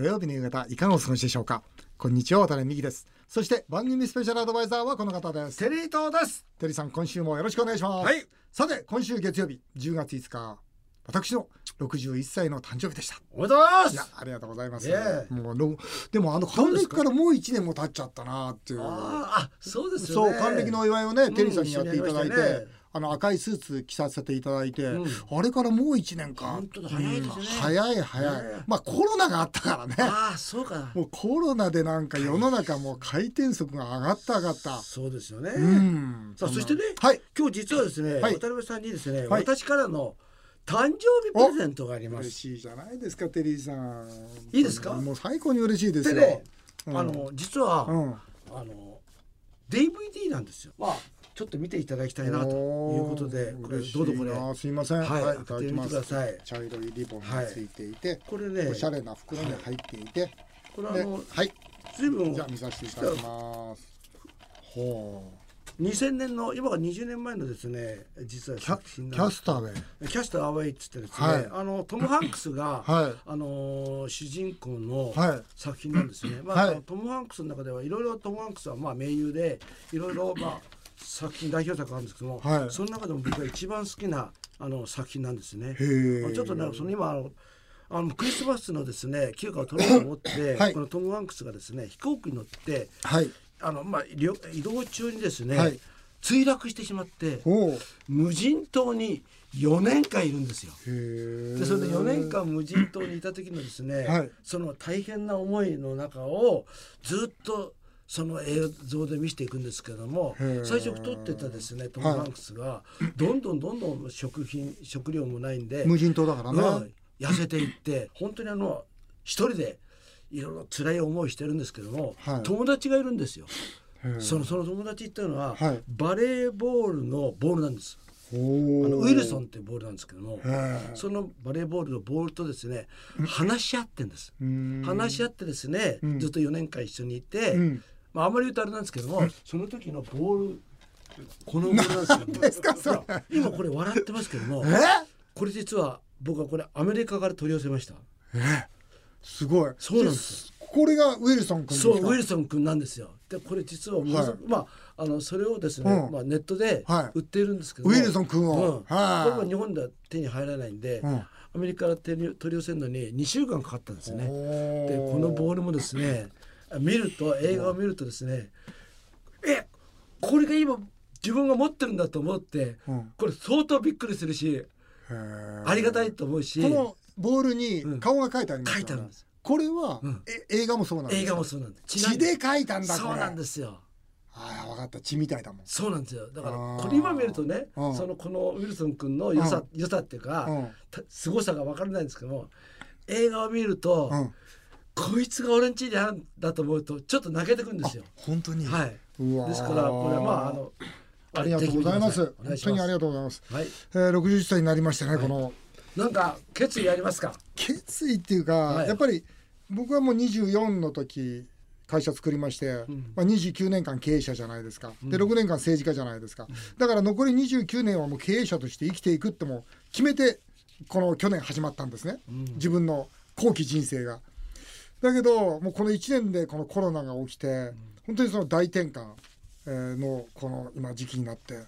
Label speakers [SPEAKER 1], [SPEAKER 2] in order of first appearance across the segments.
[SPEAKER 1] 土曜日の夕方いかがお過ごしでしょうか？こんにちは渡辺美希です。そして番組スペシャルアドバイザーはこの方です。
[SPEAKER 2] テリー東です。
[SPEAKER 1] テリーさん今週もよろしくお願いします、
[SPEAKER 2] はい。
[SPEAKER 1] さて今週月曜日10月5日私の61歳の誕生日でした。
[SPEAKER 2] おめでとうございます。
[SPEAKER 1] いやありがとうございます、もうろでもあの還暦からもう1年も経っちゃったなっていう。
[SPEAKER 2] あそうです
[SPEAKER 1] そう還暦のお祝いをね、
[SPEAKER 2] ん
[SPEAKER 1] テリーさんにやっていただいて、あの赤いスーツ着させていただいて、
[SPEAKER 2] うん。
[SPEAKER 1] あれからもう1年か。
[SPEAKER 2] 早いですね。
[SPEAKER 1] うん早い早い、
[SPEAKER 2] ね
[SPEAKER 1] まあコロナがあったからね。
[SPEAKER 2] ああそうか。
[SPEAKER 1] もうコロナでなんか世の中もう回転速が上がった上がった。
[SPEAKER 2] そうですよね、
[SPEAKER 1] うん。
[SPEAKER 2] さあそしてね
[SPEAKER 1] はい。
[SPEAKER 2] 今日実はですね、
[SPEAKER 1] はい。
[SPEAKER 2] 渡辺さんにですね、
[SPEAKER 1] はい。
[SPEAKER 2] 私からの誕生日プレゼントがあります。
[SPEAKER 1] 嬉しいじゃないですかテリーさん。
[SPEAKER 2] いいですか？
[SPEAKER 1] もう最高に嬉しいですよ、
[SPEAKER 2] でね、
[SPEAKER 1] うん。
[SPEAKER 2] あの実は、
[SPEAKER 1] うん。
[SPEAKER 2] あの DVD なんですよ。まあちょっと見ていただきたいなということでこれどうぞこれ。
[SPEAKER 1] なすいません。
[SPEAKER 2] はい
[SPEAKER 1] はい、
[SPEAKER 2] 開けてみてください。
[SPEAKER 1] 茶色いリボンがついていて、
[SPEAKER 2] これね
[SPEAKER 1] おしゃれな袋に入っていて、で
[SPEAKER 2] これあの
[SPEAKER 1] はい。
[SPEAKER 2] 随分
[SPEAKER 1] じゃあ見させていただきます。ほう。
[SPEAKER 2] 2000年の今が20年前のですね実は Cast Away Cast Away っつってですね、
[SPEAKER 1] はい。
[SPEAKER 2] あのトム・ハンクスが、
[SPEAKER 1] はい。
[SPEAKER 2] あのー主人公の
[SPEAKER 1] はい。
[SPEAKER 2] 作品なんですね。まあ、
[SPEAKER 1] はい。
[SPEAKER 2] トム・ハンクスの中ではいろいろトム・ハンクスはまあ名優でいろいろまあ作品代表作があるんですけども、
[SPEAKER 1] はい
[SPEAKER 2] その中でも僕が一番好きなあの作品なんですね。ちょっとねその今あのあのクリスマスのですね休暇を取ろうと思って、
[SPEAKER 1] はい
[SPEAKER 2] このトム・ハンクスがですね飛行機に乗って
[SPEAKER 1] はい
[SPEAKER 2] あの、まあ、移動中にですね、
[SPEAKER 1] はい
[SPEAKER 2] 墜落してしまって無人島に4年間いるんですよ。でそれで4年間無人島にいた時のですね、その大変な思いの中をずっとその映像で見せていくんですけども最初太ってたですねトム・ハンクスが。どんどんどんどん食品食料もないんで、
[SPEAKER 1] 無人島だからね、
[SPEAKER 2] うん。痩せていって本当にあの一人でいろいろ辛い思いしてるんですけども、
[SPEAKER 1] はい。
[SPEAKER 2] 友達がいるんですよ。そのその友達っていうのは、
[SPEAKER 1] はい。
[SPEAKER 2] バレーボールのボールなんです。
[SPEAKER 1] ほ
[SPEAKER 2] あの
[SPEAKER 1] う
[SPEAKER 2] ウィルソンっていうボールなんですけども。そのバレーボールのボールとですね話し合ってんです。
[SPEAKER 1] うん。
[SPEAKER 2] 話し合ってですね、
[SPEAKER 1] うん。
[SPEAKER 2] ずっと4年間一緒にいて、
[SPEAKER 1] うん
[SPEAKER 2] まああんまり言うとあれなんですけども、その時のボールこのボールなんですよ。
[SPEAKER 1] ですかそれ
[SPEAKER 2] ほら今これ笑ってますけども、
[SPEAKER 1] え？
[SPEAKER 2] これ実は僕はこれアメリカから取り寄せました。
[SPEAKER 1] すごい。
[SPEAKER 2] そうなんです
[SPEAKER 1] これがウィルソン君ですか？
[SPEAKER 2] そうウィルソン君なんですよ。でこれ実はものすごく、まああのそれをですね、
[SPEAKER 1] うん。
[SPEAKER 2] まあネットで
[SPEAKER 1] はい。
[SPEAKER 2] 売っているんですけども、
[SPEAKER 1] ウィルソン君を。
[SPEAKER 2] うん、
[SPEAKER 1] はい。
[SPEAKER 2] これは日本では手に入らないんで、
[SPEAKER 1] うん。
[SPEAKER 2] アメリカから手に取り寄せるのに2週間かかったんですね。で
[SPEAKER 1] で
[SPEAKER 2] このボールもですね見ると映画を見るとですねえこれが今自分が持ってるんだと思って
[SPEAKER 1] うん。
[SPEAKER 2] これ相当びっくりするしありがたいと思うし
[SPEAKER 1] このボールに顔が書いてありますよね。
[SPEAKER 2] 書いてあるんです。
[SPEAKER 1] これは、
[SPEAKER 2] うん。
[SPEAKER 1] え映画もそうなんです
[SPEAKER 2] 映
[SPEAKER 1] か
[SPEAKER 2] 画もそうなんです。
[SPEAKER 1] 血で書いたんだ
[SPEAKER 2] そうなんですよ。
[SPEAKER 1] ああ分かった。血みたいだもん。
[SPEAKER 2] そうなんですよ。だからこれ今見るとね
[SPEAKER 1] うん。
[SPEAKER 2] そのこのウィルソン君の良さ良さっていうか
[SPEAKER 1] うん。
[SPEAKER 2] た凄さが分からないんですけども映画を見ると
[SPEAKER 1] うん
[SPEAKER 2] こいつが俺ん家にあるんだと思うとちょっと泣けてくるんですよ。
[SPEAKER 1] 本当に？
[SPEAKER 2] はい。ですからこれはまああの
[SPEAKER 1] ありがとうございます。本当にありがとうございます、
[SPEAKER 2] はい。
[SPEAKER 1] えー、60歳になりましてね、この。
[SPEAKER 2] なんか決意ありますか？
[SPEAKER 1] 決意っていうか、
[SPEAKER 2] はい。
[SPEAKER 1] やっぱり僕はもう24の時会社作りまして、
[SPEAKER 2] ん。
[SPEAKER 1] まあ、29年間経営者じゃないですか、で6年間政治家じゃないですか、だから残り29年はもう経営者として生きていくってもう決めてこの去年始まったんですね、自分の後期人生が。だけどもうこの1年でこのコロナが起きて、本当にその大転換えーのこの今時期になって。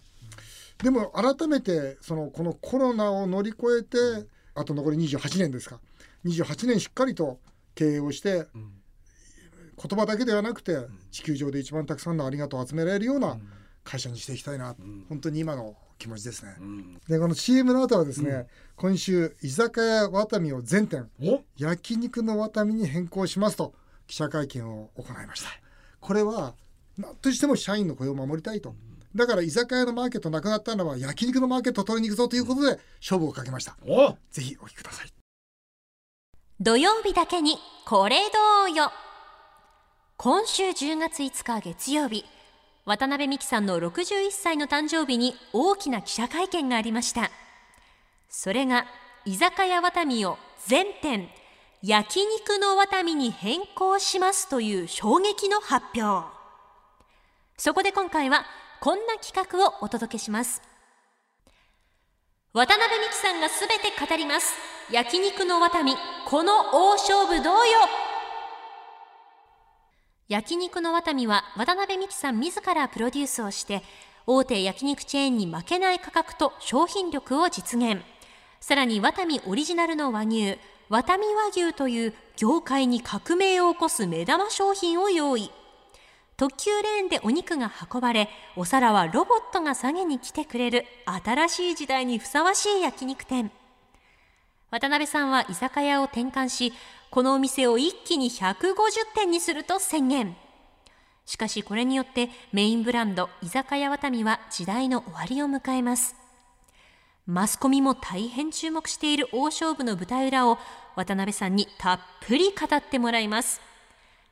[SPEAKER 1] でも改めてそのこのコロナを乗り越えてあと残り28年ですか。28年しっかりと経営をして言葉だけではなくて地球上で一番たくさんのありがとうを集められるような会社にしていきたいな。本当に今の気持ちですね。でこの CM の後はですね今週居酒屋ワタミを全店
[SPEAKER 2] お？
[SPEAKER 1] 焼肉のワタミに変更しますと記者会見を行いました。これは何としても社員の雇用を守りたいと。だから居酒屋のマーケットなくなったのは焼肉のマーケットを取りに行くぞということで勝負をかけました。
[SPEAKER 2] お？
[SPEAKER 1] ぜひお聞きください。
[SPEAKER 3] 土曜日だけにこれどうよ。今週10月5日月曜日渡辺美樹さんの61歳の誕生日に大きな記者会見がありました。それが居酒屋ワタミを全店焼肉のワタミに変更しますという衝撃の発表。そこで今回はこんな企画をお届けします。渡辺美樹さんがすべて語ります。焼肉のワタミこの大勝負どうよ？焼肉のワタミは渡辺美樹さん自らプロデュースをして大手焼肉チェーンに負けない価格と商品力を実現。さらにワタミオリジナルの和牛ワタミ和牛という業界に革命を起こす目玉商品を用意。特急レーンでお肉が運ばれお皿はロボットが下げに来てくれる新しい時代にふさわしい焼肉店。渡辺さんは居酒屋を転換しこのお店を一気に150店にすると宣言。しかしこれによってメインブランド居酒屋ワタミは時代の終わりを迎えます。マスコミも大変注目している大勝負の舞台裏を渡辺さんにたっぷり語ってもらいます。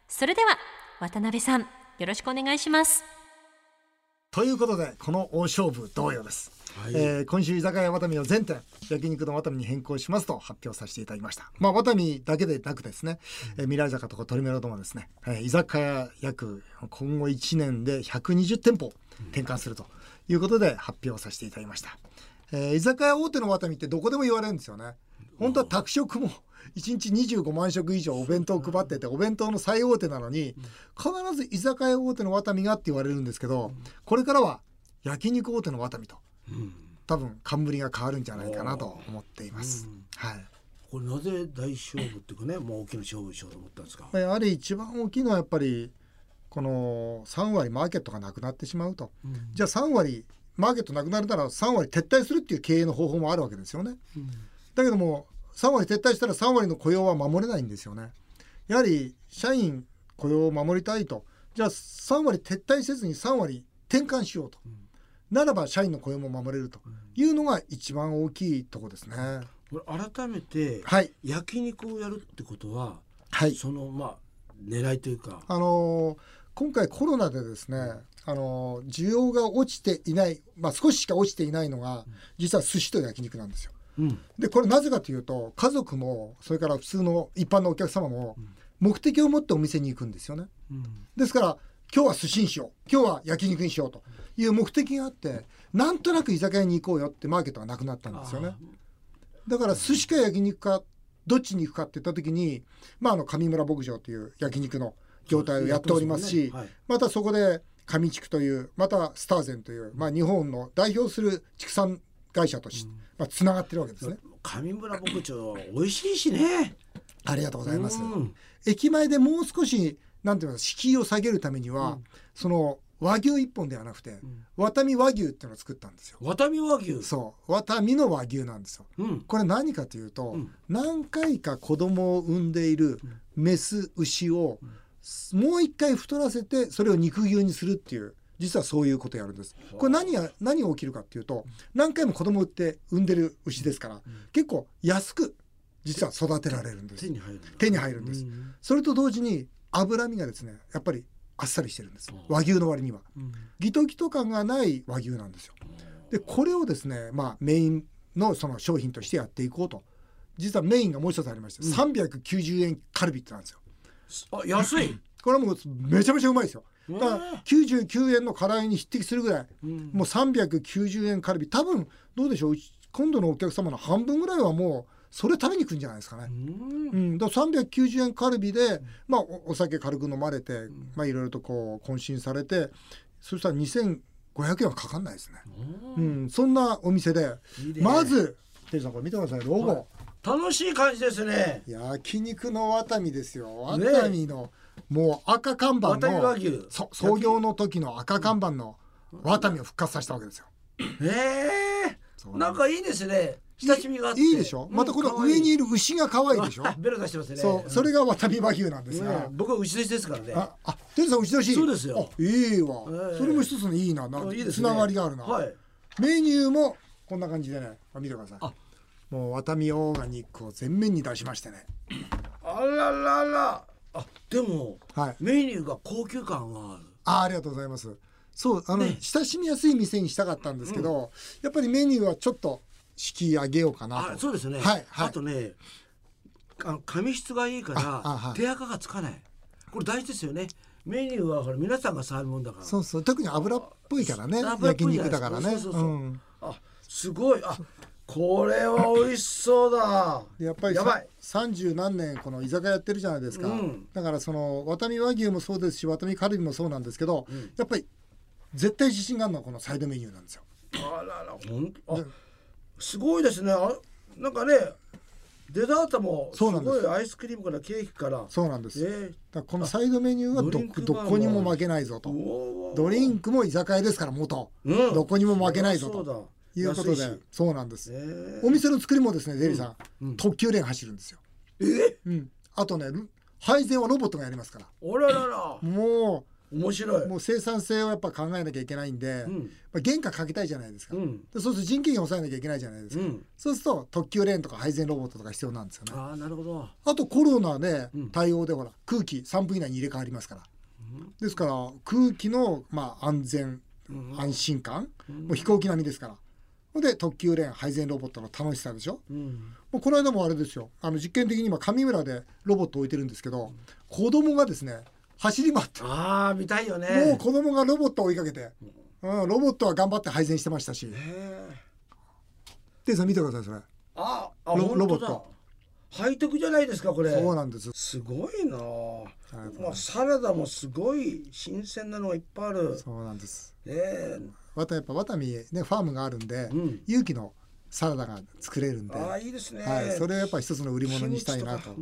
[SPEAKER 3] それでは渡辺さんよろしくお願いします。
[SPEAKER 1] ということでこの大勝負同様です、
[SPEAKER 2] はい。
[SPEAKER 1] えー今週居酒屋ワタミを全店焼肉のワタミに変更しますと発表させていただきました。まあワタミだけでなくですね、えー未来坂とか鳥メロともですね、えー居酒屋約今後1年で120店舗転換するということで発表させていただきました、えー居酒屋大手のワタミってどこでも言われるんですよね。本当は宅食も1日25万食以上お弁当を配っててお弁当の最大手なのに必ず居酒屋大手のワタミがって言われるんですけどこれからは焼肉大手のワタミと
[SPEAKER 2] うん。
[SPEAKER 1] 多分冠が変わるんじゃないかなと思っています。はい。
[SPEAKER 2] これなぜ大勝負っていうかねもう大きな勝負しようと思ったんですか？
[SPEAKER 1] まあやはり一番大きいのはやっぱりこの3割マーケットがなくなってしまうと、じゃあ3割マーケットなくなるなら3割撤退するっていう経営の方法もあるわけですよね。だけども3割撤退したら3割の雇用は守れないんですよね。やはり社員雇用を守りたいと。じゃあ3割撤退せずに3割転換しようと、ならば社員の雇用も守れると。いうのが一番大きいところですね。
[SPEAKER 2] これ改めて
[SPEAKER 1] はい。
[SPEAKER 2] 焼肉をやるってことは、
[SPEAKER 1] はい。
[SPEAKER 2] そのまあ狙いというか。
[SPEAKER 1] あのー今回コロナでですね、あのー需要が落ちていない、まあ、少ししか落ちていないのが実は寿司と焼肉なんですよ。
[SPEAKER 2] うん。
[SPEAKER 1] でこれなぜかというと家族もそれから普通の一般のお客様も目的を持ってお店に行くんですよね。
[SPEAKER 2] うん。
[SPEAKER 1] ですから今日は寿司にしよう。今日は焼肉にしようと。いう目的があってなんとなく居酒屋に行こうよってマーケットがなくなったんですよね。だから寿司か焼肉かどっちに行くかって言った時に、まあ、あの上村牧場という焼肉の業態をやっておりますし
[SPEAKER 2] やってますもんね。
[SPEAKER 1] またそこで上地区というまたスターゼンという、まあ、日本の代表する畜産会社として、まあ、つながってるわけですね。
[SPEAKER 2] 上村牧場は美味しいしね。
[SPEAKER 1] ありがとうございます。
[SPEAKER 2] うん。
[SPEAKER 1] 駅前でもう少しなんていうの敷居を下げるためには、その和牛一本ではなくて、ワタミ和牛っていうのを作ったんですよ。
[SPEAKER 2] ワタミ和牛？
[SPEAKER 1] そう。ワタミの和牛なんですよ。
[SPEAKER 2] うん。
[SPEAKER 1] これ何かというと、
[SPEAKER 2] うん。
[SPEAKER 1] 何回か子供を産んでいるメス牛をもう一回太らせてそれを肉牛にするっていう実はそういうことをやるんです。これ何や何が起きるかっていうと何回も子供を産って産んでる牛ですから、結構安く実は育てられるんです。
[SPEAKER 2] 手。に入る
[SPEAKER 1] 手に入るんです。
[SPEAKER 2] うん。
[SPEAKER 1] それと同時に脂身がですねやっぱりあっさりしてるんです。和牛の割には。
[SPEAKER 2] うん。
[SPEAKER 1] ギトギト感がない和牛なんですよ。でこれをですねまあメインのその商品としてやっていこうと。実はメインがもう一つありまして、390円カルビってなんですよ。
[SPEAKER 2] あ安い。
[SPEAKER 1] これはもうめちゃめちゃうまいですよだから
[SPEAKER 2] ね
[SPEAKER 1] 99円の唐揚げに匹敵するぐらい。
[SPEAKER 2] うん。
[SPEAKER 1] もう390円カルビ。多分どうでしょう。今度のお客様の半分ぐらいはもうそれ食べに行くんじゃないですかね、
[SPEAKER 2] うん。
[SPEAKER 1] うん、だから390円カルビで、まあ、おお酒軽く飲まれて、まあ、いろいろとこう渾身されてそしたら2500円はかかんないですね、うん、そんなお店でまずテリーさんこれ見てください。ロゴ、
[SPEAKER 2] 楽しい感じですね。
[SPEAKER 1] 焼肉のワタミですよ。ワ
[SPEAKER 2] ね
[SPEAKER 1] タミの、もう赤看板の創業の時の赤看板のワタミを復活させたわけですよ。
[SPEAKER 2] え。
[SPEAKER 1] そう
[SPEAKER 2] えなんかいいですね。親しみがあって。
[SPEAKER 1] いいでしょ、
[SPEAKER 2] うん。
[SPEAKER 1] またこの上にいる牛が可愛いでしょ？
[SPEAKER 2] あ ベロ出してますね。
[SPEAKER 1] そうそれがワタミ和牛なんですが、
[SPEAKER 2] ね僕は牛年ですからね。
[SPEAKER 1] あ、あ、テリーさん牛年。
[SPEAKER 2] そうですよ。
[SPEAKER 1] あ、いいわ。
[SPEAKER 2] ええ。
[SPEAKER 1] それも一つのいいな、なん
[SPEAKER 2] あいいですね。
[SPEAKER 1] つながりがあるな。
[SPEAKER 2] はい。
[SPEAKER 1] メニューもこんな感じでね、あ見てください。
[SPEAKER 2] あ。
[SPEAKER 1] もうワタミオーガニックを全面に出しましてね。
[SPEAKER 2] あらららあでも
[SPEAKER 1] はい。
[SPEAKER 2] メニューが高級感がある。
[SPEAKER 1] あ、ありがとうございます。そう、あの、
[SPEAKER 2] ね。
[SPEAKER 1] 親しみやすい店にしたかったんですけど、やっぱりメニューはちょっと敷居上げようかなと。
[SPEAKER 2] あそうですね。
[SPEAKER 1] はいはい。
[SPEAKER 2] あとねあ紙質がいいから手垢がつかない。これ大事ですよね。メニューはほら皆さんが触るもんだから。
[SPEAKER 1] そうそう、特に油っぽいからね、焼肉だからね。
[SPEAKER 2] そうそうそう。
[SPEAKER 1] うん。
[SPEAKER 2] あすごい。あこれは美味しそうだ。
[SPEAKER 1] でやっぱり
[SPEAKER 2] やばい。
[SPEAKER 1] 三十何年この居酒屋やってるじゃないですか、
[SPEAKER 2] うん。
[SPEAKER 1] だからそのワタミ和牛もそうですしワタミカルビもそうなんですけど、
[SPEAKER 2] ん。
[SPEAKER 1] やっぱり絶対自信があるのはこのサイドメニューなんですよ。
[SPEAKER 2] あらら本当あ
[SPEAKER 1] ね
[SPEAKER 2] すごいですね。あなんかねデザートもす
[SPEAKER 1] そうなんです。
[SPEAKER 2] ごいアイスクリームからケーキから。
[SPEAKER 1] そうなんです、
[SPEAKER 2] え
[SPEAKER 1] らこのサイドメニューはどどこにも負けないぞ
[SPEAKER 2] ー、
[SPEAKER 1] とドリンクも居酒屋ですから元、
[SPEAKER 2] うん。
[SPEAKER 1] どこにも負けないぞ
[SPEAKER 2] そうだ。
[SPEAKER 1] ということでそうなんです、
[SPEAKER 2] え
[SPEAKER 1] お店の作りもですねデリーさん、
[SPEAKER 2] うん。
[SPEAKER 1] 特急レーン走るんですよ、
[SPEAKER 2] え？
[SPEAKER 1] うん、あとねル配膳はロボットがやりますから。
[SPEAKER 2] おららら。
[SPEAKER 1] も
[SPEAKER 2] 面白い。う
[SPEAKER 1] もう生産性をやっぱ考えなきゃいけないんで、
[SPEAKER 2] うん。
[SPEAKER 1] まあ、原価かけたいじゃないですか、
[SPEAKER 2] うん。
[SPEAKER 1] でそうすると人件費を抑えなきゃいけないじゃないですか、
[SPEAKER 2] うん。
[SPEAKER 1] そうすると特急レーンとか配膳ロボットとか必要なんですよね。
[SPEAKER 2] ああなるほど。
[SPEAKER 1] あとコロナで
[SPEAKER 2] うん。
[SPEAKER 1] 対応でほら空気3分以内に入れ替わりますから。ですから空気のまあ安全
[SPEAKER 2] うん。
[SPEAKER 1] 安心感もう飛行機並みですからで特急レーン配膳ロボットの楽しさでしょ？
[SPEAKER 2] うん。
[SPEAKER 1] もうこの間もあれですよ。あの実験的に今上村でロボット置いてるんですけど子供がですね走り回って
[SPEAKER 2] ああ見たいよね。
[SPEAKER 1] もう子供がロボットを追いかけて、うん、ロボットは頑張って配膳してましたし。テイさん見てくださいそれ。
[SPEAKER 2] ああ
[SPEAKER 1] ロロボット。
[SPEAKER 2] ハイテクじゃないですかこれ。
[SPEAKER 1] そうなんです。
[SPEAKER 2] すごいな。まあ、サラダもすごい新鮮なのがいっぱいある。
[SPEAKER 1] そうなんです。
[SPEAKER 2] え
[SPEAKER 1] またやっぱワタミねファームがあるんで、
[SPEAKER 2] うん。
[SPEAKER 1] 有機のサラダが作れるんで、い
[SPEAKER 2] いですね、
[SPEAKER 1] それをやっぱり一つの売り物にしたいなと。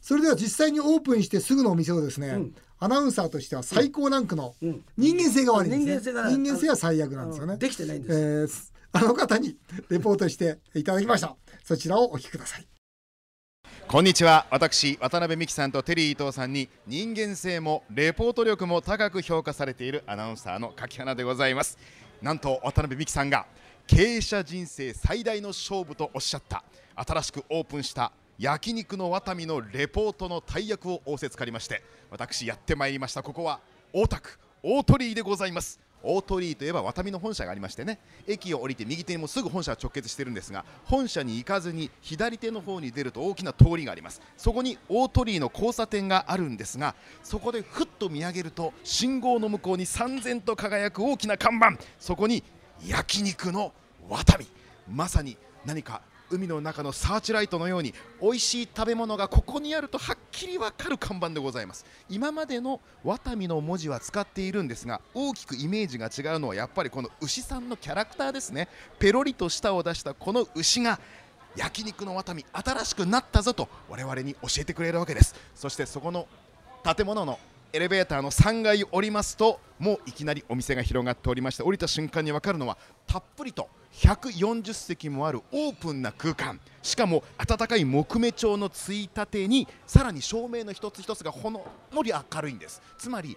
[SPEAKER 2] そ
[SPEAKER 1] れでは実際にオープンしてすぐのお店をですね、
[SPEAKER 2] うん。
[SPEAKER 1] アナウンサーとしては最高ランクの
[SPEAKER 2] うん。
[SPEAKER 1] 人間性が悪いんですね、
[SPEAKER 2] 人間性が
[SPEAKER 1] 人間性は最悪なんですよね。
[SPEAKER 2] できてないん
[SPEAKER 1] え
[SPEAKER 2] です、
[SPEAKER 1] ー あの方にレポートしていただきました。そちらをお聞きください
[SPEAKER 4] こんにちは。私渡辺美樹さんとテリー伊藤さんに人間性もレポート力も高く評価されているアナウンサーの柿花でございます。なんと渡辺美樹さんが経営者人生最大の勝負とおっしゃった。新しくオープンした焼肉のワタミのレポートの大役を仰せつかりまして私やってまいりました。ここは大田区大鳥居でございます。大鳥居といえばワタミの本社がありましてね駅を降りて右手にもすぐ本社は直結してるんですが本社に行かずに左手の方に出ると大きな通りがあります。そこに大鳥居の交差点があるんですがそこでふっと見上げると信号の向こうに三千と輝く大きな看板。そこに焼肉のワタミ。まさに何か海の中のサーチライトのように美味しい食べ物がここにあるとはっきりわかる看板でございます。今までのワタミの文字は使っているんですが大きくイメージが違うのはやっぱりこの牛さんのキャラクターですね。ペロリと舌を出したこの牛が焼肉のワタミ新しくなったぞと我々に教えてくれるわけです。そしてそこの建物のエレベーターの3階を降りますともういきなりお店が広がっておりまして降りた瞬間に分かるのはたっぷりと140席もあるオープンな空間。しかも温かい木目調のついたてにさらに照明の一つ一つがほんのり明るいんです。つまり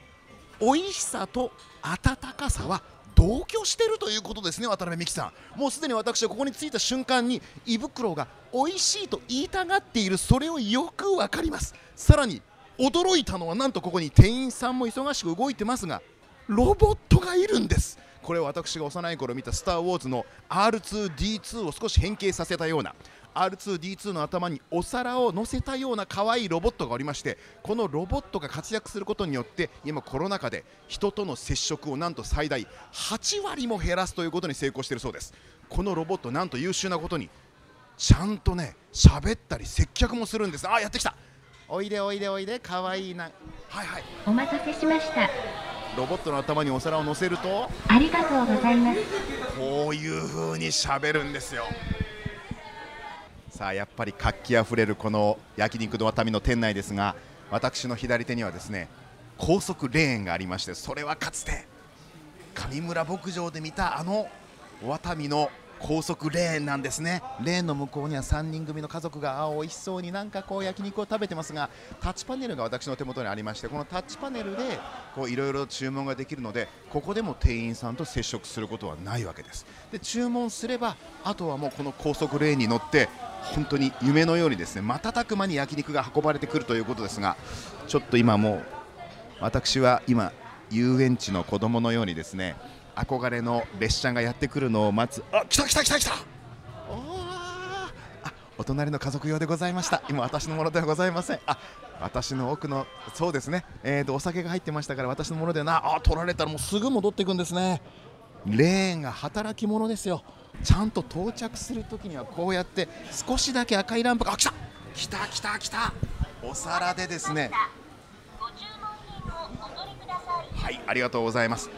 [SPEAKER 4] 美味しさと温かさは同居してるということですね渡辺美樹さん。もうすでに私はここに着いた瞬間に胃袋が美味しいと言いたがっているそれをよくわかります。さらに驚いたのはなんとここに店員さんも忙しく動いてますがロボットがいるんです。これは私が幼い頃見た「スター・ウォーズ」の R2D2 を少し変形させたような R2D2 の頭にお皿を乗せたような可愛いロボットがおりましてこのロボットが活躍することによって今コロナ禍で人との接触をなんと最大8割も減らすということに成功しているそうです。このロボットなんと優秀なことにちゃんとね喋ったり接客もするんです。あやってきた。おいでおいでおいで可愛いな。はいはい。
[SPEAKER 5] お待たせしました。
[SPEAKER 4] ロボットの頭にお皿を乗せると
[SPEAKER 5] ありがとうございます。
[SPEAKER 4] こういう風に喋るんですよさあやっぱり活気あふれるこの焼肉のワタミの店内ですが私の左手にはですね高速レーンがありましてそれはかつて上村牧場で見たあのワタミの高速レーンなんですね。レーンの向こうには3人組の家族が美味しそうになんかこう焼肉を食べてますがタッチパネルが私の手元にありましてこのタッチパネルでいろいろ注文ができるのでここでも店員さんと接触することはないわけです。で注文すればあとはもうこの高速レーンに乗って本当に夢のようにですね瞬く間に焼肉が運ばれてくるということですがちょっと今もう私は今遊園地の子供のようにですね憧れの列車がやってくるのを待つ。あ来た来た来た来た。おー。あお隣の家族用でございました。今私のものではございません。あ私の奥のそうですね。えーとお酒が入ってましたから私のものではなあ取られたらもうすぐ戻っていくんですね。レーンが働き者ですよ。ちゃんと到着するときにはこうやって少しだけ赤いランプがあ来た。来た来た来た。お皿でですね。はいありがとうございます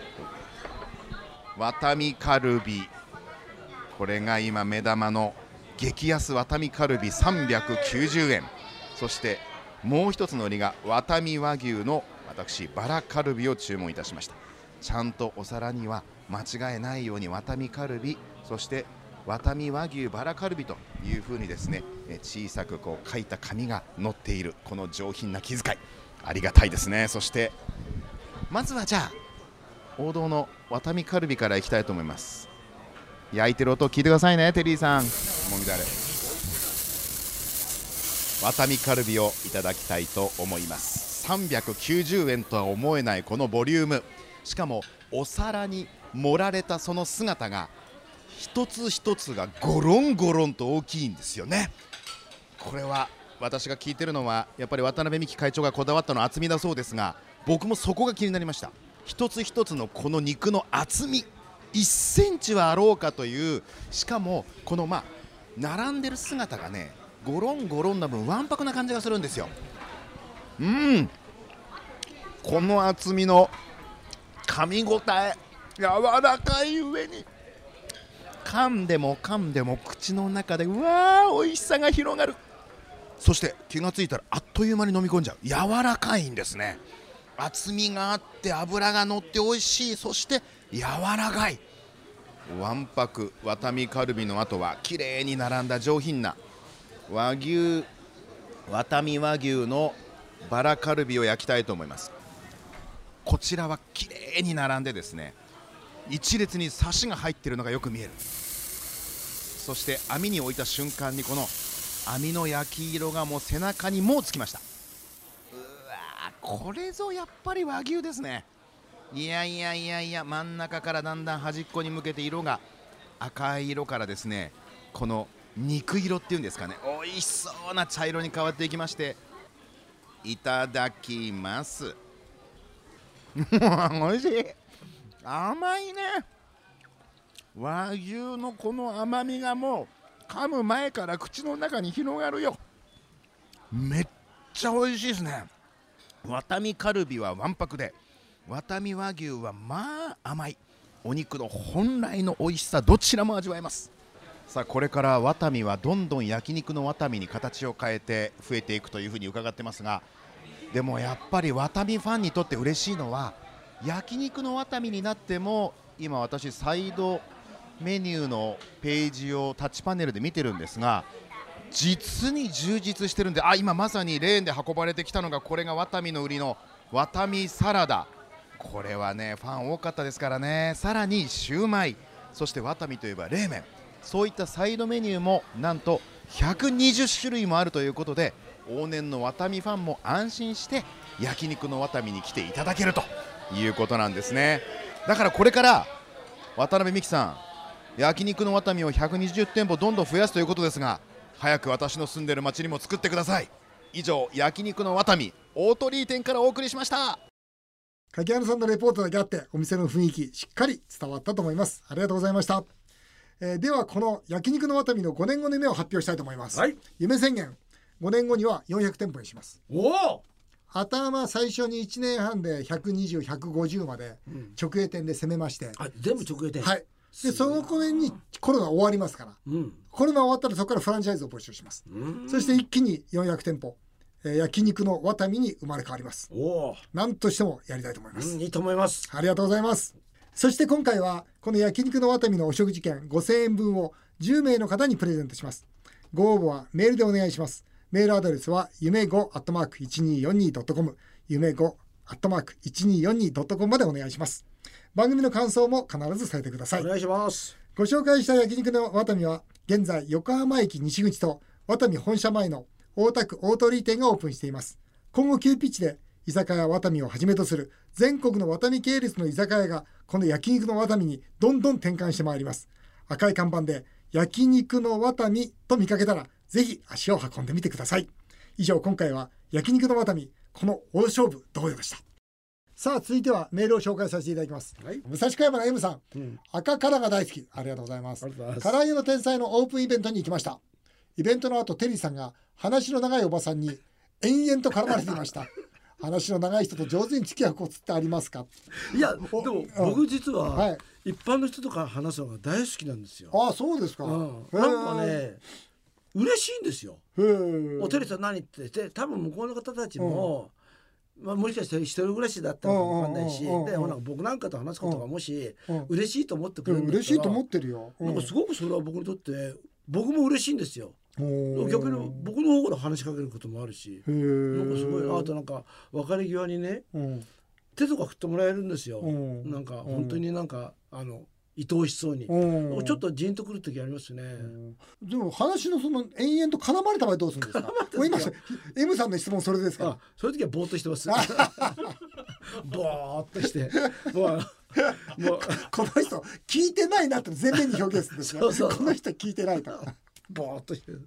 [SPEAKER 4] ワタミカルビ。これが今目玉の激安ワタミカルビ390円。そしてもう一つの売りがワタミ和牛の私バラカルビを注文いたしました。ちゃんとお皿には間違えないようにワタミカルビそしてワタミ和牛バラカルビというふうにですね小さくこう書いた紙が載っているこの上品な気遣い。ありがたいですね。そしてまずはじゃあ王道のワタミカルビからいきたいと思います。焼いてる音聞いてくださいねテリーさん。もみだれ。ワタミカルビをいただきたいと思います。390円とは思えないこのボリューム。しかもお皿に盛られたその姿が一つ一つがゴロンゴロンと大きいんですよね。これは私が聞いてるのはやっぱり渡辺美樹会長がこだわったの厚みだそうですが僕もそこが気になりました。一つ一つのこの肉の厚み1センチはあろうかというしかもこのまあ並んでる姿がねゴロンゴロンな分わんぱくな感じがするんですよ。うん。この厚みの噛み応え柔らかい上に噛んでも噛んでも口の中でうわー美味しさが広がる。そして気がついたらあっという間に飲み込んじゃう。柔らかいんですね。厚みがあって脂が乗って美味しい。そして柔らかい。わんぱくワタミカルビの後は綺麗に並んだ上品な和牛ワタミ和牛のバラカルビを焼きたいと思います。こちらは綺麗に並んでですね一列にサシが入っているのがよく見える。そして網に置いた瞬間にこの網の焼き色がもう背中にもうつきました。これぞやっぱり和牛ですね。いやいやいやいや真ん中からだんだん端っこに向けて色が赤い色からですねこの肉色っていうんですかね。美味しそうな茶色に変わっていきましていただきます。美味しい。甘いね。和牛のこの甘みがもう噛む前から口の中に広がるよ。めっちゃ美味しいですね。ワタミカルビはわんぱくでワタミ和牛はまあ甘い。お肉の本来の美味しさどちらも味わえます。さあこれからワタミはどんどん焼肉のワタミに形を変えて増えていくというふうに伺ってますがでもやっぱりワタミファンにとって嬉しいのは焼肉のワタミになっても今私サイドメニューのページをタッチパネルで見てるんですが実に充実してるんであ今まさにレーンで運ばれてきたのがこれがワタミの売りのワタミサラダ。これはねファン多かったですからね。さらにシューマイ。そしてワタミといえば冷麺そういったサイドメニューもなんと120種類もあるということで往年のワタミファンも安心して焼肉のワタミに来ていただけるということなんですね。だからこれから渡辺美樹さん焼肉のワタミを120店舗どんどん増やすということですが早く私の住んでる町にも作ってください。以上焼肉のワタミ大鳥居店からお送りしました。
[SPEAKER 1] 柿原さんのレポートだけあってお店の雰囲気しっかり伝わったと思います。ありがとうございました、えーではこの焼肉のワタミの5年後の夢を発表したいと思います、
[SPEAKER 2] はい。
[SPEAKER 1] 夢宣言。5年後には400店舗にします。
[SPEAKER 2] おお。
[SPEAKER 1] 頭最初に1年半で120150まで直営店で攻めまして、
[SPEAKER 2] あ全部直営店。
[SPEAKER 1] はいでその頃にコロナ終わりますから。
[SPEAKER 2] うん。
[SPEAKER 1] コロナ終わったらそこからフランチャイズを募集します。
[SPEAKER 2] うん。
[SPEAKER 1] そして一気に400店舗、えー焼肉のワタミに生まれ変わります。
[SPEAKER 2] おお
[SPEAKER 1] 何としてもやりたいと思います、
[SPEAKER 2] うんいいと思います。
[SPEAKER 1] ありがとうございます。そして今回はこの焼肉のワタミのお食事券5000円分を10名の方にプレゼントします。ご応募はメールでお願いします。メールアドレスは夢5アットマーク 1242.com 夢5アットマーク 1242.com までお願いします番組の感想も必ず添えてください。
[SPEAKER 2] お願いします。
[SPEAKER 1] ご紹介した焼肉のワタミは現在横浜駅西口とワタミ本社前の大田区大鳥居店がオープンしています。今後急ピッチで居酒屋ワタミをはじめとする全国のワタミ系列の居酒屋がこの焼肉のワタミにどんどん転換してまいります。赤い看板で焼肉のワタミと見かけたらぜひ足を運んでみてください。以上今回は焼肉のワタミこの大勝負どうよでした？さあ続いてはメールを紹介させていただきます、
[SPEAKER 2] はい。
[SPEAKER 1] 武蔵小山の M さん、
[SPEAKER 2] ん。
[SPEAKER 1] 赤からが大好き。ありがとうございます。
[SPEAKER 2] ありがとうございます。
[SPEAKER 1] 唐揚げの天才のオープンイベントに行きました。イベントの後テリーさんが話の長いおばさんに延々と絡まれていました。話の長い人と上手に付き合うコツってありますか？
[SPEAKER 2] いやでも僕実
[SPEAKER 1] は
[SPEAKER 2] はい。一般の人とか話すのが大好きなんですよ。
[SPEAKER 1] ああそうですか、
[SPEAKER 2] うん。なんかね嬉しいんですよ。おテレさん何ってで多分向こうの方たちも、まあ、もしかして一人暮らしだったのかもわかんないし、でほら僕なんかと話すことがもし、
[SPEAKER 1] うん。
[SPEAKER 2] 嬉しいと思ってくれるんだ
[SPEAKER 1] 嬉しいと思
[SPEAKER 2] っ
[SPEAKER 1] ってるよ、
[SPEAKER 2] なんかすごくそれは僕にとって僕も嬉しいんですよ。
[SPEAKER 1] うん。
[SPEAKER 2] 逆に僕の方から話しかけることもあるし。なんかすごいなあとなんか別れ際にね
[SPEAKER 1] うん。
[SPEAKER 2] 手とか振ってもらえるんですよ。
[SPEAKER 1] うん。
[SPEAKER 2] なんか本当になんかあの愛おしそうに。
[SPEAKER 1] うん。
[SPEAKER 2] ちょっとジンとくる時ありますね。
[SPEAKER 1] でも話のその延々と絡まれた場合どうするんですか？今 M さんの質問それですか
[SPEAKER 2] あ、そういう時はぼーっとしてます。ぼーっとして、もう、
[SPEAKER 1] この人聞いてないなって全面に表現するんですねこの人聞いてないと。
[SPEAKER 2] ぼーっとして。る。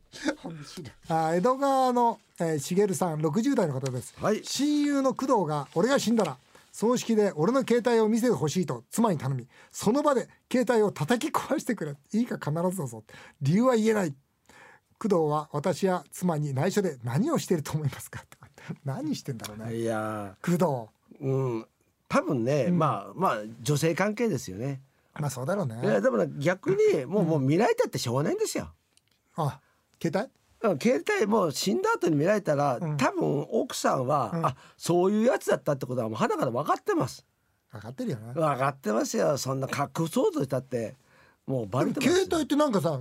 [SPEAKER 1] あ江戸川の、えー、茂さん60代の方です、
[SPEAKER 2] はい。
[SPEAKER 1] 親友の工藤が俺が死んだら葬式で俺の携帯を見せてほしいと妻に頼みその場で携帯を叩き壊してくれいいか必ずどうぞ。理由は言えない。工藤は私や妻に内緒で何をしていると思いますか？何してんだろうね。
[SPEAKER 6] いや
[SPEAKER 1] 工
[SPEAKER 6] うん多分ね、
[SPEAKER 1] うん。
[SPEAKER 6] まあまあ女性関係ですよね。
[SPEAKER 1] 藤まあそうだろうね。
[SPEAKER 6] いやでもね逆にもう、もう見られたってしょうがないんですよ。
[SPEAKER 1] あ携帯？
[SPEAKER 6] うん携帯もう死んだ後に見られたら、
[SPEAKER 1] うん
[SPEAKER 6] 多分奥さんは、
[SPEAKER 1] うん
[SPEAKER 6] あそういうやつだったってことはもう肌から分かってます。
[SPEAKER 1] 分かってるよね
[SPEAKER 6] 分かってますよ。そんな隠そうとしたってもうバレてますよ。
[SPEAKER 1] 携帯ってなんかさ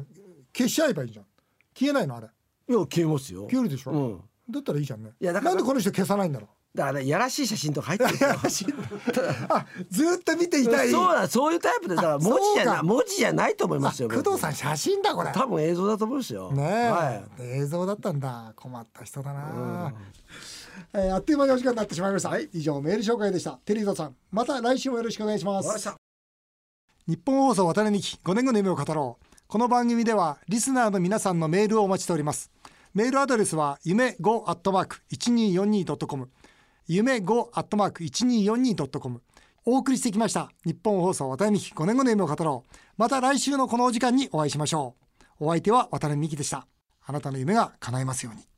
[SPEAKER 1] 消しちゃえばいいじゃん消えないのあれ
[SPEAKER 6] いや消えますよ。
[SPEAKER 1] 消えるでしょ、
[SPEAKER 6] うん。
[SPEAKER 1] だったらいいじゃんね
[SPEAKER 6] いやだから
[SPEAKER 1] なんでこの人消さないんだろう
[SPEAKER 6] だからやらしい写真とか入ってる。
[SPEAKER 1] あずーっと見ていたい。
[SPEAKER 6] そうだそういうタイプでだから文字じゃな文字じゃないと思いますよ。
[SPEAKER 1] あ工藤さん写真だこれ。
[SPEAKER 6] 多分映像だと思うんですよ。
[SPEAKER 1] ねえ、
[SPEAKER 6] はい。
[SPEAKER 1] 映像だったんだ。困った人だな、えーあっという間にお時間になってしまいました、以上メール紹介でした。テリーさん。また来週もよろしくお願いします。日本放送渡辺美希5年後の夢を語ろう。この番組ではリスナーの皆さんのメールをお待ちしております。メールアドレスは夢5アットマーク 1242.com 夢5アットマーク 1242.com お送りしてきました日本放送渡辺美希5年後の夢を語ろう。また来週のこのお時間にお会いしましょう。お相手は渡辺美希でした。あなたの夢が叶いますように。